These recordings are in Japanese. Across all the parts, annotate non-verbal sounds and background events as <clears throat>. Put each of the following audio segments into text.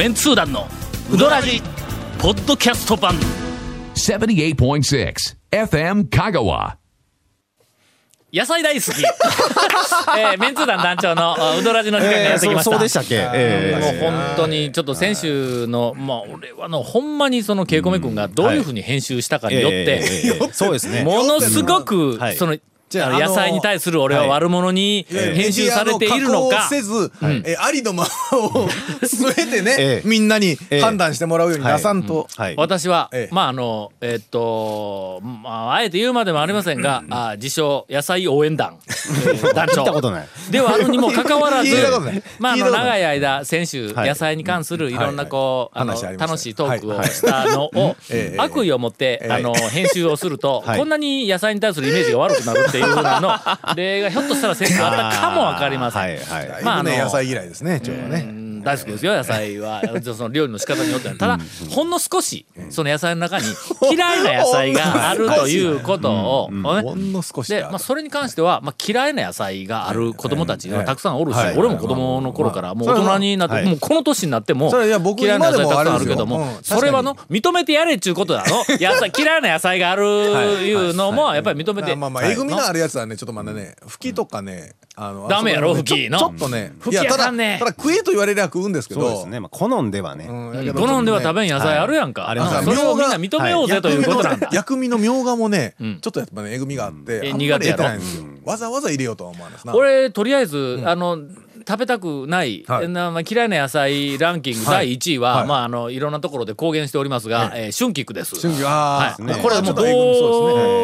メンツー団のウドラジポッドキャスト版。78.6 FM Kagawa. 野菜大好き、<laughs> えー、メンツー団団長のあウドラジの時間がやってきました、そうそうでしたっけ？えもう本当にちょっと先週のまあ俺はのほんまにそのケイコメ君がどういうふうに編集したかによって、ええええそうですね。<laughs> ものすごくはい。そのじゃあ野菜に対する俺は悪者に編集されているのか、せず、えありのままを全てね、<laughs> ええ。みんなに判断してもらうように出さんと、はい。私は、ええ。まああのえっと、まあ、あえて言うまでもありませんが、あ自称野菜応援団、え <laughs> ー団長。聞いたことない。ではあるにもかかわらずまああの長い間先週はい。野菜に関するいろんなこう、楽しいトークをしたのを、<laughs> ええ。悪意を持って、あの編集をすると、はい。こんなに野菜に対するイメージが悪くなるっていうふうなの例がひょっとしたら先週あったかもわかりません。<laughs> はいはい。まあね野菜嫌いですね今日はね、うん大好きですよ野菜は。<laughs> その料理の仕方によっては。ただほんの少しその野菜の中に嫌いな野菜があるということをね。ほんの少しで、まあ、それに関しては、まあ、嫌いな野菜がある子供たちがたくさんおるし、はい。俺も子供の頃からもう大人になって、はい。もうこの年になってもそれいや僕嫌いな野菜たくさんあるけども、それはの認めてやれっちゅうことだの <laughs> 野菜嫌いな野菜があるい。うのもやっぱり認めて、まあまあえぐみのあるやつはねちょっとまだね吹きとかねあのダメやろあそこ吹きの。ちょちょっとね吹きいやただあかんね。ただ食えと言われりゃ食うんですけど。そうですね。まあ好んではね。好んでは食べん野菜あるやんか、はい。ありますうんそれをみんな認めようぜということなんだ。薬味のみょうがもね、ん。ちょっとやっぱねえぐみがあって、苦手やろ。わざわざ入れようとは思わないです。な俺とりあえず、あの食べたくない、はい。なまあ、嫌いな野菜ランキングはい。第1位は、はい。まああのいろんなところで公言しておりますが、えー春菊です。春菊はい、これはもうど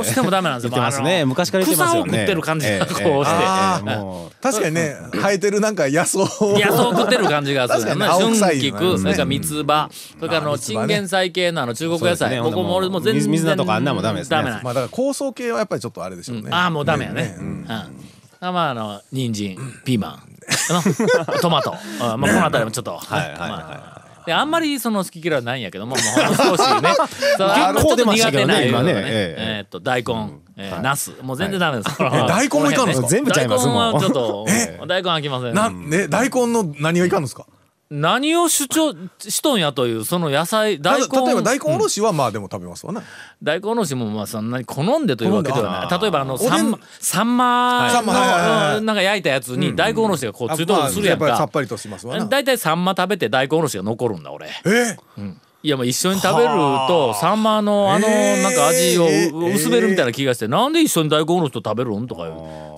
うしてもダメなんですよ。ますね。昔から言ってますよね。草を食ってる感じがこうして、えーええもう確かにね生えてるなんか野草いやそう食ってる感じがする。確かにまあ青臭い春菊、それから三つ葉、それからあのチンゲン菜系のあの中国野菜、ね。ここも俺も全然水水菜とかあんなんもダメですね。まあだから香草系はやっぱりちょっとあれでしょうね、ああもうダメやね。ううん。ん。あまああの人参、ピーマン、<laughs> トマト、あまあこの辺りもちょっと。<laughs> はい。はい。はい。まあであんまりその好き嫌いはないんやけども、もう少しね、<laughs> 結構苦手ないねえええーっと大根、えーナス、もう全然ダメです。大根もいかんの？ですか全部ちゃいますもん大根はちょっと大根飽きません。なね大根の何がいかんのですか？何を主張しとんやというその野菜大根。例えば大根おろしはまあでも食べますわな、大根おろしもまあそんなに好んでというわけではない。例えばあのおでん。サンマサンマサンマはいなんか焼いたやつに大根おろしがこうついとるとするやんまあやっぱりさかっぱりとしますわな。大体サンマ食べて大根おろしが残るんだ俺。え？いやもう一緒に食べるとサンマのあのえーなんか味をえー。薄めるみたいな気がしてなんで一緒に大根おろしと食べるんとか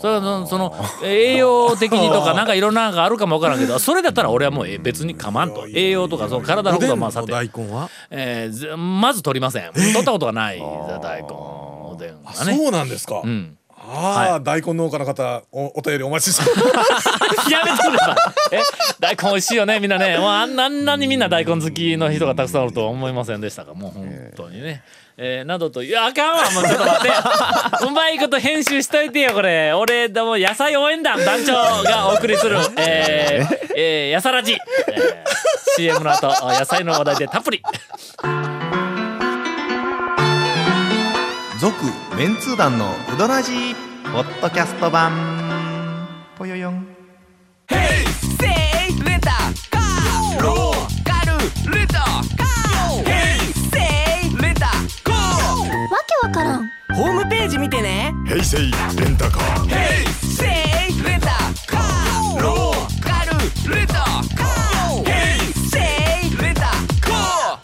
それはそのその栄養的にとか <laughs> なんかいろんなのがあるかもわからんけどそれだったら俺はもうえ別にかまんと。栄養とかその体のことはまあさて。大根は？えーぜまず取りません。取ったことがない。大根おでんはね。そうなんですか、うんああ、大根農家の方おお便りお待ちして <laughs> やめてくれさい。え大根美味しいよねみんなね。もうあんなあんなにみんな大根好きの人がたくさんおるとは思いませんでしたがもう本当にね。えーなどといやあかんわもうちょっと待って。<laughs> うまいこと編集しといてよこれ。俺でも野菜応援団団長がお送りする <laughs> えー、えー、やさらじ、えー、CM の後野菜の話題でたっぷりメンツー団のウドラジーポッドキャスト版。ぽよよん。わけわからんホームページ見てね平成レンタカーせいレンタカーローカルレンタカーヘイセイレンタカー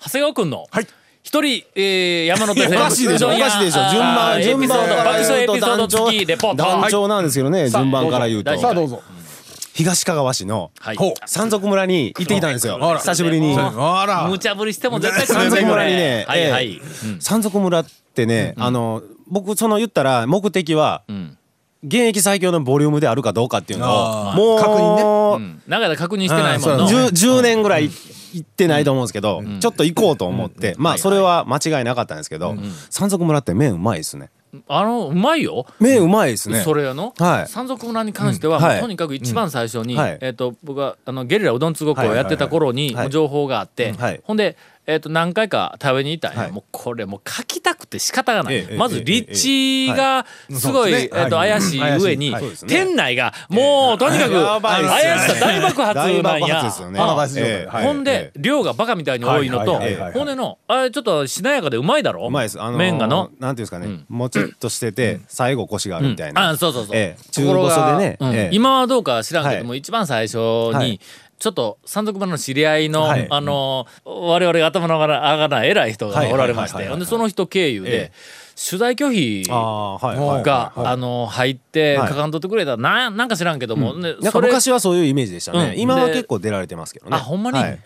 長谷川君のはい一人、えー、山手線。おかしいでしょ。おかしいでしょ。順番順番エピソード爆笑エピソード団長付きレポート。団長なんですけどね順番から言うと。はいさあどうぞ。東かがわ市のはい。山賊村に行ってきたんですよ。久しぶりに。無茶ぶりしても絶対山賊村にねはいはい、ええ。山賊村ってねあの僕その言ったら目的はん。現役最強のボリュームであるかどうかっていうのをもう確認うん、長い確認してないもんうんの、10, 10年ぐらい行ってないと思うんですけど、ちょっと行こうと思って、まあそれは間違いなかったんですけど、山賊村って麺うまいですね。あのうまいよ、麺うまいですね。それやの、はい。山賊村に関しては、うん。とにかく一番最初に、はい。えっ、と僕はあのゲリラうどんつごっこをやってた頃に情報があって、はい。ほんで、えっと何回か食べに行ったんや、はい。もうこれもう書きたくて仕方がない、ええまず立地がすごい、そうですね。えっとはい。怪しい上に、店内がもうとにかく、怪しさ大爆発なんや。ほんで、量がバカみたいに多いのと、はいはいはいはい。ほんでのあれちょっとしなやかでうまいだろ？うまいです。あのー麺がの？なんていうんですかね、もちっとしてて、最後コシがあるみたいな。あそうそうそう、ええ。中細でね。今はどうか知らんけども、は一番最初に、はいちょっと山賊村の知り合いの、はい。あの我々が頭の上がらない偉い人がおられましてでその人経由で、え取材拒否。が、あの入ってはい。かかんとってくれた。らなんなんか知らんけども、ねなんか昔はそういうイメージでしたね。うん。今はで結構出られてますけどね。あほんまに？はい。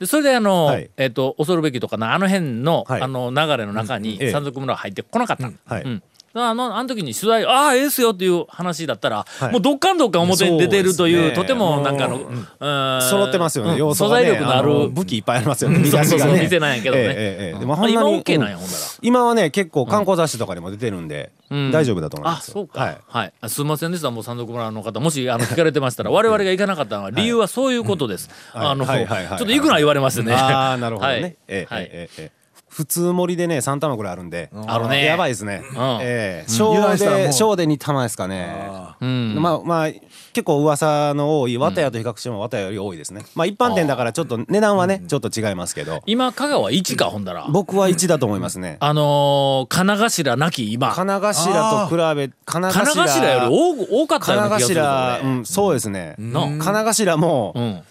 でそれであの、はい。えっ、と恐るべきとかなあの辺の、はい。あの流れの中にええ。山賊村は入ってこなかった。はい。うんあのあの時に取材ああええっすよっていう話だったら、い。もうどっかんどっかん表に出てるというね。とてもなんかあの、もうん。揃ってますよね。うん。要素がね素材力のあるの武器いっぱいありますよね。そうそうそう見出しがね店なんやけどね。ええええええ。でもまあ今 OK なんやうん。ほんなら。今はね結構観光雑誌とかにも出てるんでん。大丈夫だと思います。あそうか。はい。はい、あすみませんでした。もう山賊村の方もしあの聞かれてましたら我々が行かなかったのは理由はそういうことです、あの、はいはいはいはい。ちょっと行くな言われましてね。ああなるほどはい。ね。ええはい。ええええ普通盛りでね3玉ぐらいあるんで。あるね。やばいですね。ええ。小で小で2玉ですかね。うん。まあまあ結構噂の多い綿屋と比較しても綿屋より多いですね。まあ一般店だからちょっと値段はねちょっと違いますけど。今香川一かほんだら。僕は1だと思いますね。あのー、金頭なき今。金頭と比べ金金頭より多多かったような金気がするぞ頭、俺。うん、そうですね。の金頭もうん、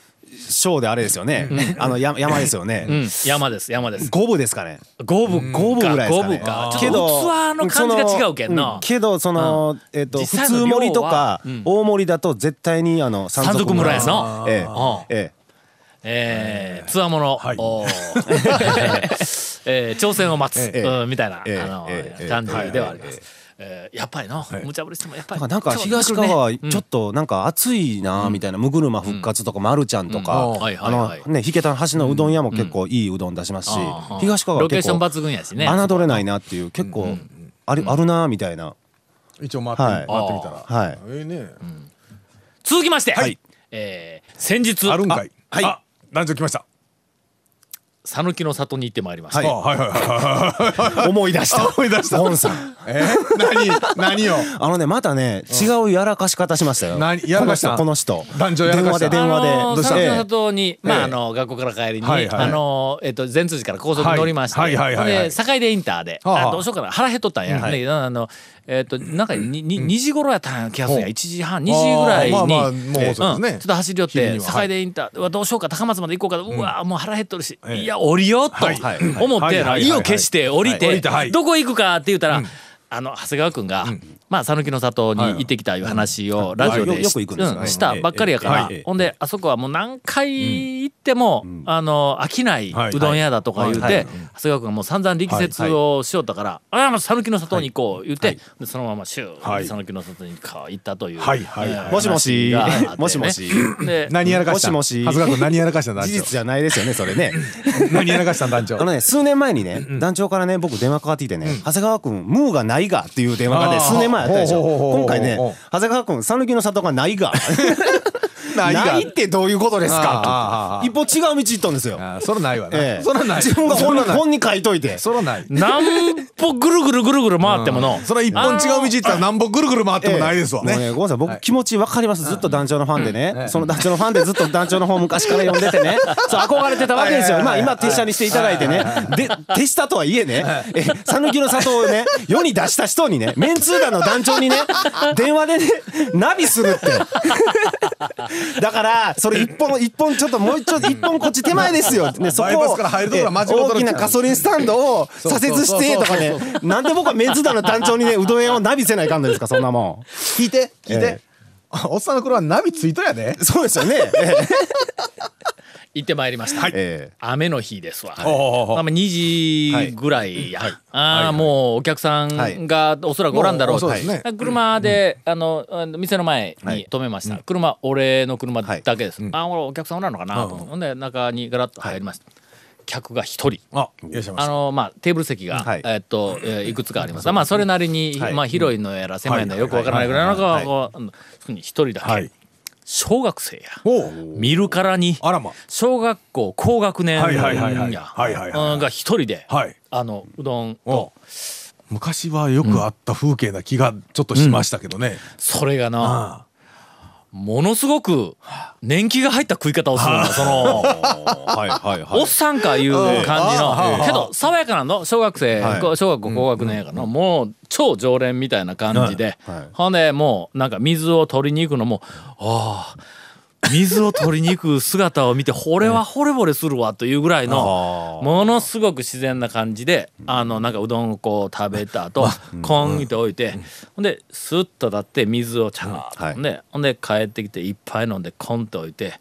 小であれですよね。あの山山ですようね。ん、山です山です。五分ですかね。五分。五分ぐらいですかね。けどょっと器の感じが違うけんな。うけどそのえっと普通盛りとかうん。大盛りだと絶対にあの山賊村やな。えあええ。えー、つわもの、<laughs> 挑戦を待つ、みたいな、ええ。あのええ。感じではあります。えーやっぱりな、無茶ぶりしてもやっぱり。え。なんか東川はちょっとなんか暑いなみたいな、むぐるま復活とか、まるちゃんとか、あいはいのね、引けた橋のうどん屋も結構いいうどん出しますし、東川は結構ロケーション抜群やしね。侮れないなっていう、結構あるあるなみたいな。一応回って、はい回ってみたらはい。ええね。続きまして、はい。えー先日あるんかい。はい。あ男女来ました讃岐の里に行ってまいりました。はい。<laughs> 思い出した。<laughs> 思い出した。ゴンさん。え？何何よあのね、またね、違うやらかし方しましたよ。何やらかした？この人。男女やらかした？電話で、電話で。あのに、まあええ。あの学校から帰りに、はいはい。あのえっと善通寺から高速に乗りまして、はい。はいはいはいはいで境出インターで、はあどうしようかな。腹減っとったんや、はい。であのえっとなんかに <clears throat> に2時頃やったんや気がするん。や1時半2時ぐらいに、まあまあもうんちょっと走り寄って境出インターうわどうしようか高松まで行こうか、うわもう腹減っとるし、いや降りようとはい。はい。思って、はい。はい。はい。はい。意を決して降りて,、どこ行くかって言ったら、あの長谷川君が、まあ讃岐の里に行ってきたいう話をラジオでし,、はいよよく行くんですよ。うんしたばっかりやから、はい。はい。ほんであそこはもう何回行っても、あの飽きないはい。うどん屋だとか言うて、はい。はい。長谷川君がもう散々力説をしよったから「ああもう讃岐の里に行こう」言って、でそのままシューはい。讃岐の里にこう行ったという、はい。はい。はい。もしもし。もしもし。で何やらかした。もしもし。長谷川君何やらかした団事長実じゃないですよね、それね。<laughs> 何やらかした団長。あのね、数年前にね、団長からね、僕電話かかってきてね、長谷川君、ムーがないがっていう電話がね、数年前あったでしょ。今回ね長谷川君、讃岐の里がないが。<laughs> ないが。ないってどういうことですか？ー一歩違う道行ったんですよ。そらないわな、ええ。そらない。自分が本に書いといて。そらない。何歩ぐるぐるぐるぐる回ってもの、そら一本違う道行ったら何本ぐるぐる回ってもないですわね。ごめんなさい、僕気持ちわかります。ずっと団長のファンでね、その団長のファンでずっと団長の方昔から読んでてね、<laughs> そう憧れてたわけですよ。まあ今手下にしていただいてね、で、手下とはいえね、え、讃岐の里をね、世に出した人にね、メンツー団の団長にね、<laughs> 電話でね、ナビするって。<laughs> だから、それ一本、一本ちょっともうちょっと一本こっち手前ですよ。<laughs> ね、そこを大きなガソリンスタンドを左折してとかね、なんで僕はメンツー団の団長にね、うどん屋をナビせないかんのですか、そんなもん。聞いて聞いて、えおっさんの頃はナビついとやでそうですよね。え行ってまいりました、え雨の日ですわ、ほうほうほう。まあまあ2時ぐらいや、ああもうお客さんがおそらくおらんだろうと、もうそうですね。車で、あのあの店の前に止めました、車俺の車だけです、ああ俺お客さんおらんのかな？と思って、ほんで中にガラッと入りました、客が一人。あのまあテーブル席が、はい。えっと、えーいくつかあります。まあそれなりに、はい。まあ広いのやら狭いのやらよくわからないぐらいのが、はい。こううんそこに一人だけ、はい小学生や。見るからに。あらま。小学校高学年はいはいはいはい。やが一人ではい。あのうどんおと昔はよくあった風景な気がちょっとしましたけどね、それがなあものすごく年季が入った食い方をするんだそのはいはいはおっさんかいう感じあのけど爽やかなの？小学生、小学校高学年やからの。もう超常連みたいな感じで、はいはい。ほんでもうなんか水を取りに行くのもああ水を取りに行く姿を見てこれは惚れ惚れするわというぐらいのものすごく自然な感じであのなんかうどんをこう食べた後コンって置いてほんでスッと立って水をちゃーっとはい。ほんでほんで帰ってきて一杯飲んでコンって置いて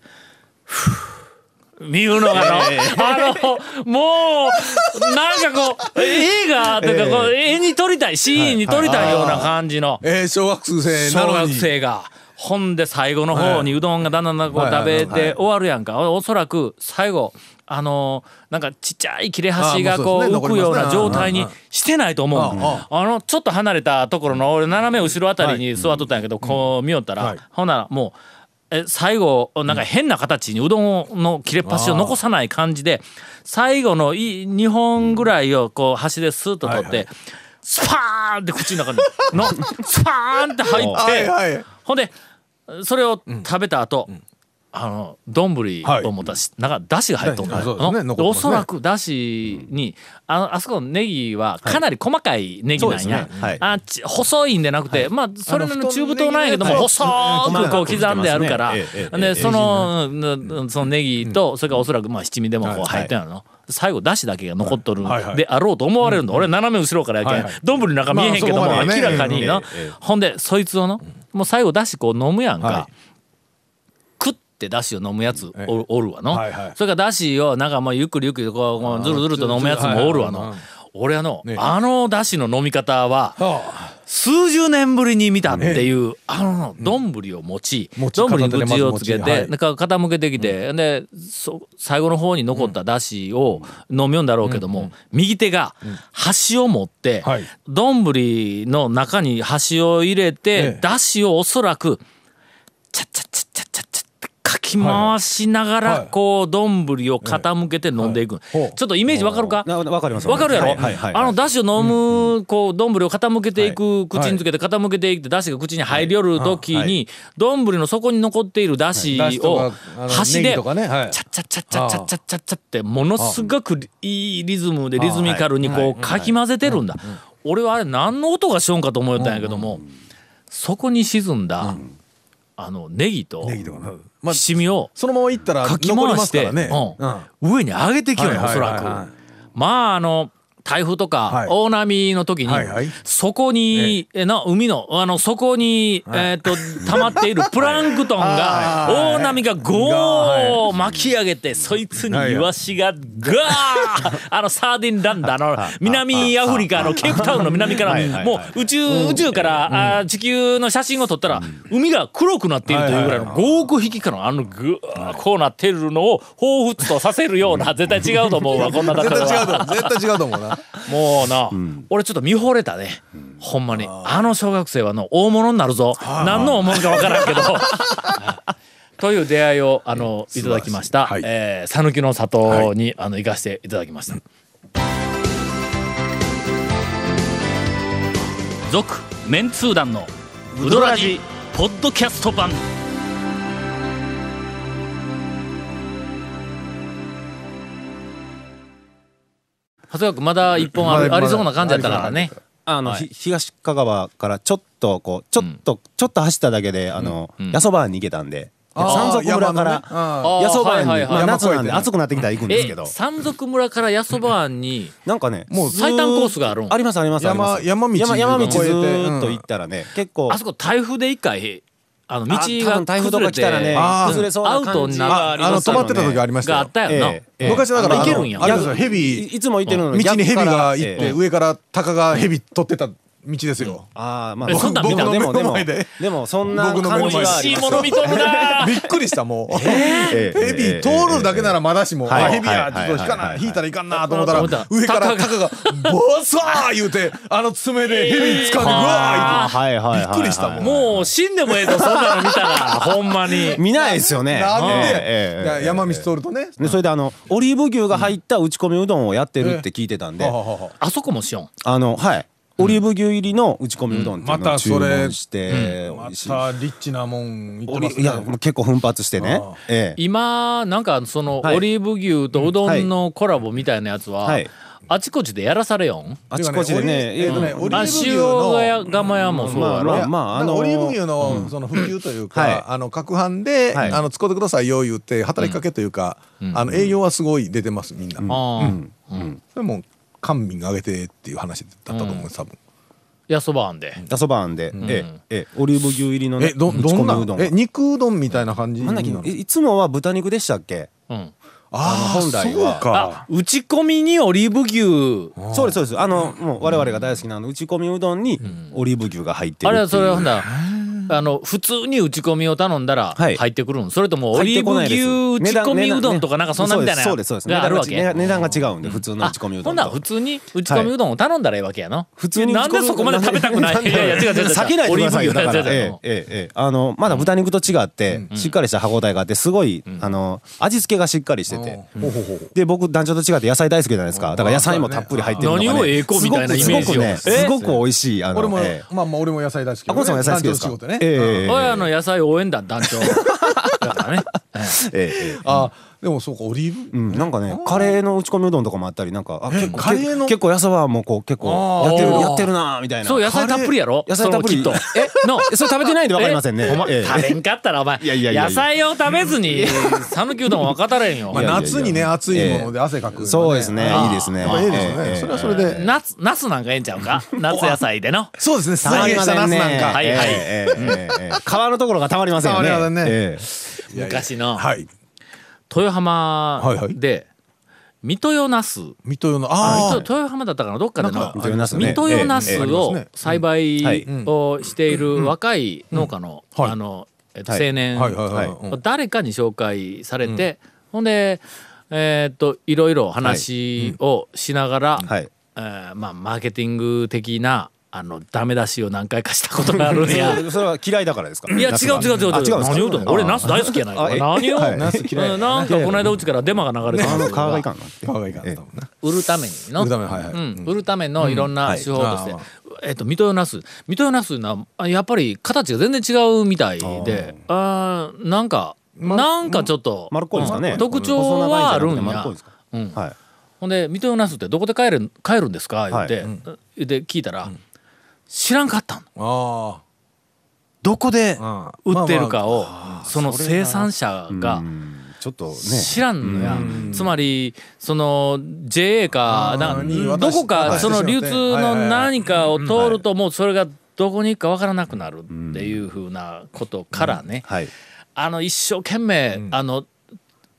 見るのがの、あの、もう、なんかこう、映画とか、こう、絵に撮りたい、シーンに撮りたいような感じの、えー小学生な小学生が。ほんで最後の方にうどんがだんだんだんこうはい食べはい。て終わるやんか。おそらく最後、あのなんかちっちゃい切れ端がこう浮くような状態にしてないと思うあの。ちょっと離れたところの俺斜め後ろあたりに座っとったんやけど、こう見よったら、はい。ほんならもう。え最後なんか変な形にうどんの切れ端を残さない感じで最後の2本ぐらいをこう端でスーッと取って、スパーンって口の中にのスパーンって入って、ほんでそれを食べた後、あの丼を持ったし、なんかだしが入っとんだはい。ね。おそらくだしにあのあそこのネギはかなり細かいネギなんや、そうですね。はい。あち細いんでなくて、まあそれなりの中太なんやけども細くこう刻んであるから、ええええええでそのうんそのネギとそれからおそらくまあ七味でもこう入ってんの、最後だしだけが残っとるであろうと思われるの、俺斜め後ろからやけんはいはい。丼、の中見えへんけども、明らかにの、ほんでそいつをのもう最後だしこう飲むやんか、はい。食ってだしを飲むやつおるおるわの、それからだしをなんかもうゆっくりゆっくりこうずるずると飲むやつもおるわの、俺あの、ね。あのだしの飲み方はあ。数十年ぶりに見たっていう、あの丼を持ち餅丼に片手で口をつけて、はい。なんか傾けてきて、でそ最後の方に残っただしを飲みよんだろうけども、右手が箸を持ってはい。丼、の中に箸を入れて、ええだしをおそらくチャッチャッチャッチャッチャッチャかき回しながらこう丼を傾けて飲んでいく、ちょっとイメージわかるか？わかります。わかるやろ、はいあのだしを飲むこう丼を傾けていく、口につけて傾けていってだしが口に入りよる時に丼の底に残っているだしを箸でチャッチャッチャッチャッチャッチャッチャッチャってものすごくいいリズムでリズミカルにこうかき混ぜてるんだ俺はあれ何の音がしようかと思ったんやけどもそこに沈んだ、うんあのネギとまあ七味をそのままいったらかき回して、上に上げてきよねおそらく。まああの台風とかはい。大波の時に、そこに、えな海のあの底に、えっ、と溜まっている <laughs> プランクトンがはい。大波がゴー巻き上げてそいつにイワシがガーあのサーディンランダーの南アフリカのケープタウンの南からもう宇宙宇宙からあー地球の写真を撮ったら海が黒くなっているというぐらいの5億匹からのあのグーこうなってるのを彷彿とさせるような絶対違うと思うわこんなだった絶対違うとら思う絶対違うなもうな、俺ちょっと見惚れたね、ほんまに。あの小学生はの大物になるぞ。何の思いか分からんけど。<laughs> という出会いをあのい。ただきました。はい。えー讃岐、の里に、あの行かせていただきました。続メンツー団のウドラジポッドキャスト版長谷川君まだ一本あるありそうな感じやったからね。あの、はい。ひ東香川からちょっとこうちょっと、ちょっと走っただけであの、うん。八十番に行けたんで。山賊村から山のね。ああー八十番に、はいはいはい。まあ、夏なんで暑くなってきたら行くんですえけど。山賊村から八十番になんかねもう最短コースがあるん？ありますありますあります。山山道山山道ずっと行ったらね、結構。あそこ台風で一回あの道が分台風とか来たらね崩れそうなアウト感じにながああの止まってた時ありましたがあよったやんな、昔だからあのあいけるんや。あれですよい蛇いつも行ってるのに道に蛇が行っええて上から鷹が蛇取ってた道ですよ。ああまあえそんなん見た？でもでも僕の目の前で。でもそんな僕の目の前で。感じはありますよもの見とるな <laughs> びっくりしたもう。<laughs> ええヘビ通るだけならまだしも、ヘビやはいちょっと引かないい。引いたらいかんなと思ったら上からタカがボサー言うてあの爪でヘビ掴んでぐわーはいはいはいはい。びっくりしたもん。もう死んでもええとそんなの見たら。<laughs> ほんまに。見ないですよね。なんで、山道通るとね、でそれであのオリーブ牛が入った打ち込みうどんをやってるって聞いてたんで。あそこもしよん。あのはいオリーブ牛入りの打ち込みうどんっていうまのを注たそれ文してま美味しい。たリッチなもん言ってますいや結構奮発してね。ええ。今なんかそのはい。オリーブ牛とうどんのコラボみたいなやつは、はい。あちこちでやらされよん？あちこちでね。えっとね、うん。オリーブ牛塩のが釜屋もそうやろ、まあああのオリーブ牛のその普及というか、はい。あの各販で、はい。あの使ってくださいよ言って働きかけというか、あの営業はすごい出てますみんな、うん。それも官民が上げてっていう話だったと思うん。です多分、やそばあんで。だそばあんで、ええええオリーブ牛入りのねえどどんな？うどんえ肉うどんみたいな感じなんいつもは豚肉でしたっけ？うん。あー本来は。そうか。あ打ち込みにオリーブ牛。そうですそうです。あのもう我々が大好きなあの打ち込みうどんにオリーブ牛が入ってるあれはっていう。それはほんだ？らあの普通に打ち込みを頼んだらはい。入ってくるん？それともオリーブ牛打ち込みうどんとかなんかそんなみたいなそうですそうです。があるわけ値段が値段が違うんで普通の打ち込みうどんとほんなら普通に打ち込みうどんを頼んだらええわけやの普通になんでそこまで食べたくない？いやいや違う違う違う。避けないでくださいよ。だから。ええええええ。あのまだ豚肉と違ってしっかりした歯ごたえがあってすごいあの味付けがしっかりしてて。ほうほうほう。で僕団長と違って野菜大好きじゃないですか。だから野菜もたっぷり入ってるのがね何をええ子みたいなイメージを。すごくねえすごく美味しいあの俺も、ええ。まあまあ俺も野菜大好きあこんさんも野菜好きですか？ね、えー、親の野菜応援団団長。ね。<laughs> ええあでもそうかオリーブ、うん、なんかねカレーの打ち込みうどんとかもあったりなんかあ結構結構野菜はもうこう結構やってるやってるなみたいな。そう野菜たっぷりやろ？野菜たっぷり。と <laughs> えのそれ食べてないでわかりませんね。食べんかったらお前いやいや野菜を食べずに讃岐うどんか語れんよ。夏にね暑いもので汗かく。そうですねいいですね。いいですね。それはそれで。夏夏なんかええんちゃうか？<laughs> 夏野菜での。そうですねたまりませんね。はいはい。皮のところがたまりませんよね。昔の、はい、豊浜で、水戸ヨナ水戸よ豊浜だったかな？どっかでの水戸よなすを栽培をしている若い農家のあの青年誰かに紹介されてほんでえっといろいろ話をしながらえまあマーケティング的なあのダメ出しを何回かしたことがあるんや。<laughs> そそれは嫌いだからですか？いや違う違う違う違う。あ違う何言うと俺ナス大好きやない何を、はい。ナス嫌いうんなんかこの間うちからデマが流れてあのます皮がいかんなって。皮がいかん多分ね売るためにの。売るためはいはい。うん、売るためのいろんな手法として、うんはいえっと水戸ナス水戸ナスなあやっぱり形が全然違うみたいで。あー。なんかなんかちょっと、丸っこいですかね？うん特徴はあるんや。うん。はい。ほんで水戸ナスってどこで買える買えるんですか？言って、で聞いたら、知らんかったん。あどこであ売ってるかまをその生産者がうん。ちょっとね。知らんのや、つまりその JA かどこかその流通の何かを通るうともうそれがどこに行くかわからなくなるっていうふうなことからね。はい。あの一生懸命あの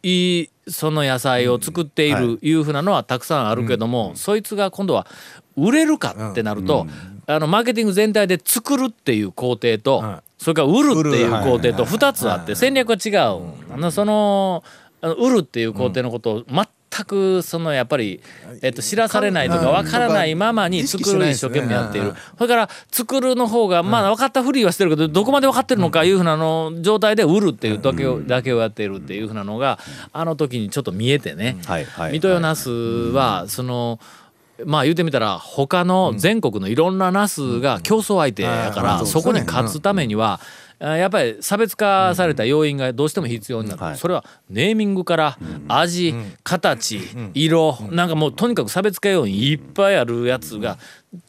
いいその野菜を作っているい。うふうなのはたくさんあるけどもそいつが今度は売れるかってなるとあのマーケティング全体で作るっていう工程とそれから売るっていう工程と2つあって戦略は違うあのその売るっていう工程のことを全くそのやっぱり、えっと、知らされないとか分からないままに作る一生懸命やっている。それから作るの方がまあ分かったふりはしてるけどどこまで分かってるのかいうふうなの状態で売るっていうだけをだけをやっているっていうふうなのがあの時にちょっと見えてね。はいはい水戸代ナスはその。まあ言うてみたら他の全国のいろんなナスが競争相手やからそこに勝つためにはあやっぱり差別化された要因がどうしても必要になる、はい。それはネーミングから味、形、色、なんかもうとにかく差別化要因いっぱいあるやつが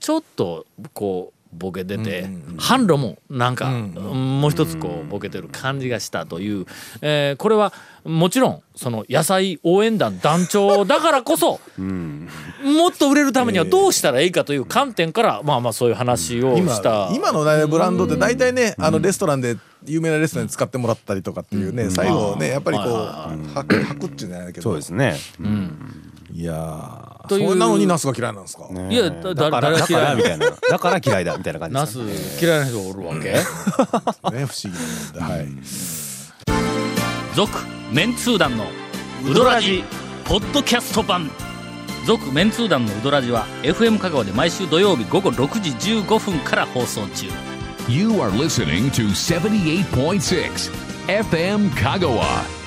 ちょっとこうボケてて、販路もなんか、もう一つこうボケてる感じがしたという、えーこれはもちろんその野菜応援団団長だからこそ、<laughs> もっと売れるためにはどうしたらいいかという観点から、まあまあそういう話を今した。今のねブランドって大体ねあのレストランで有名なレストランで使ってもらったりとかっていうね最後ねやっぱりこうはくはくっていうんじゃないけど。そうですねいやーという。そんなのにナスが嫌いなんですか？いやだだからだか誰が嫌い？らみたいな。だから嫌いだみたいな感じナすかね嫌いな人がおるわけ？<laughs> ね不思議なもんで。はい。続メンツー団のウドラジポッドキャスト版。続メンツー団のウドラジは FM 香川で毎週土曜日午後6時15分から放送中。You are listening to 78.6 FM Kagawa.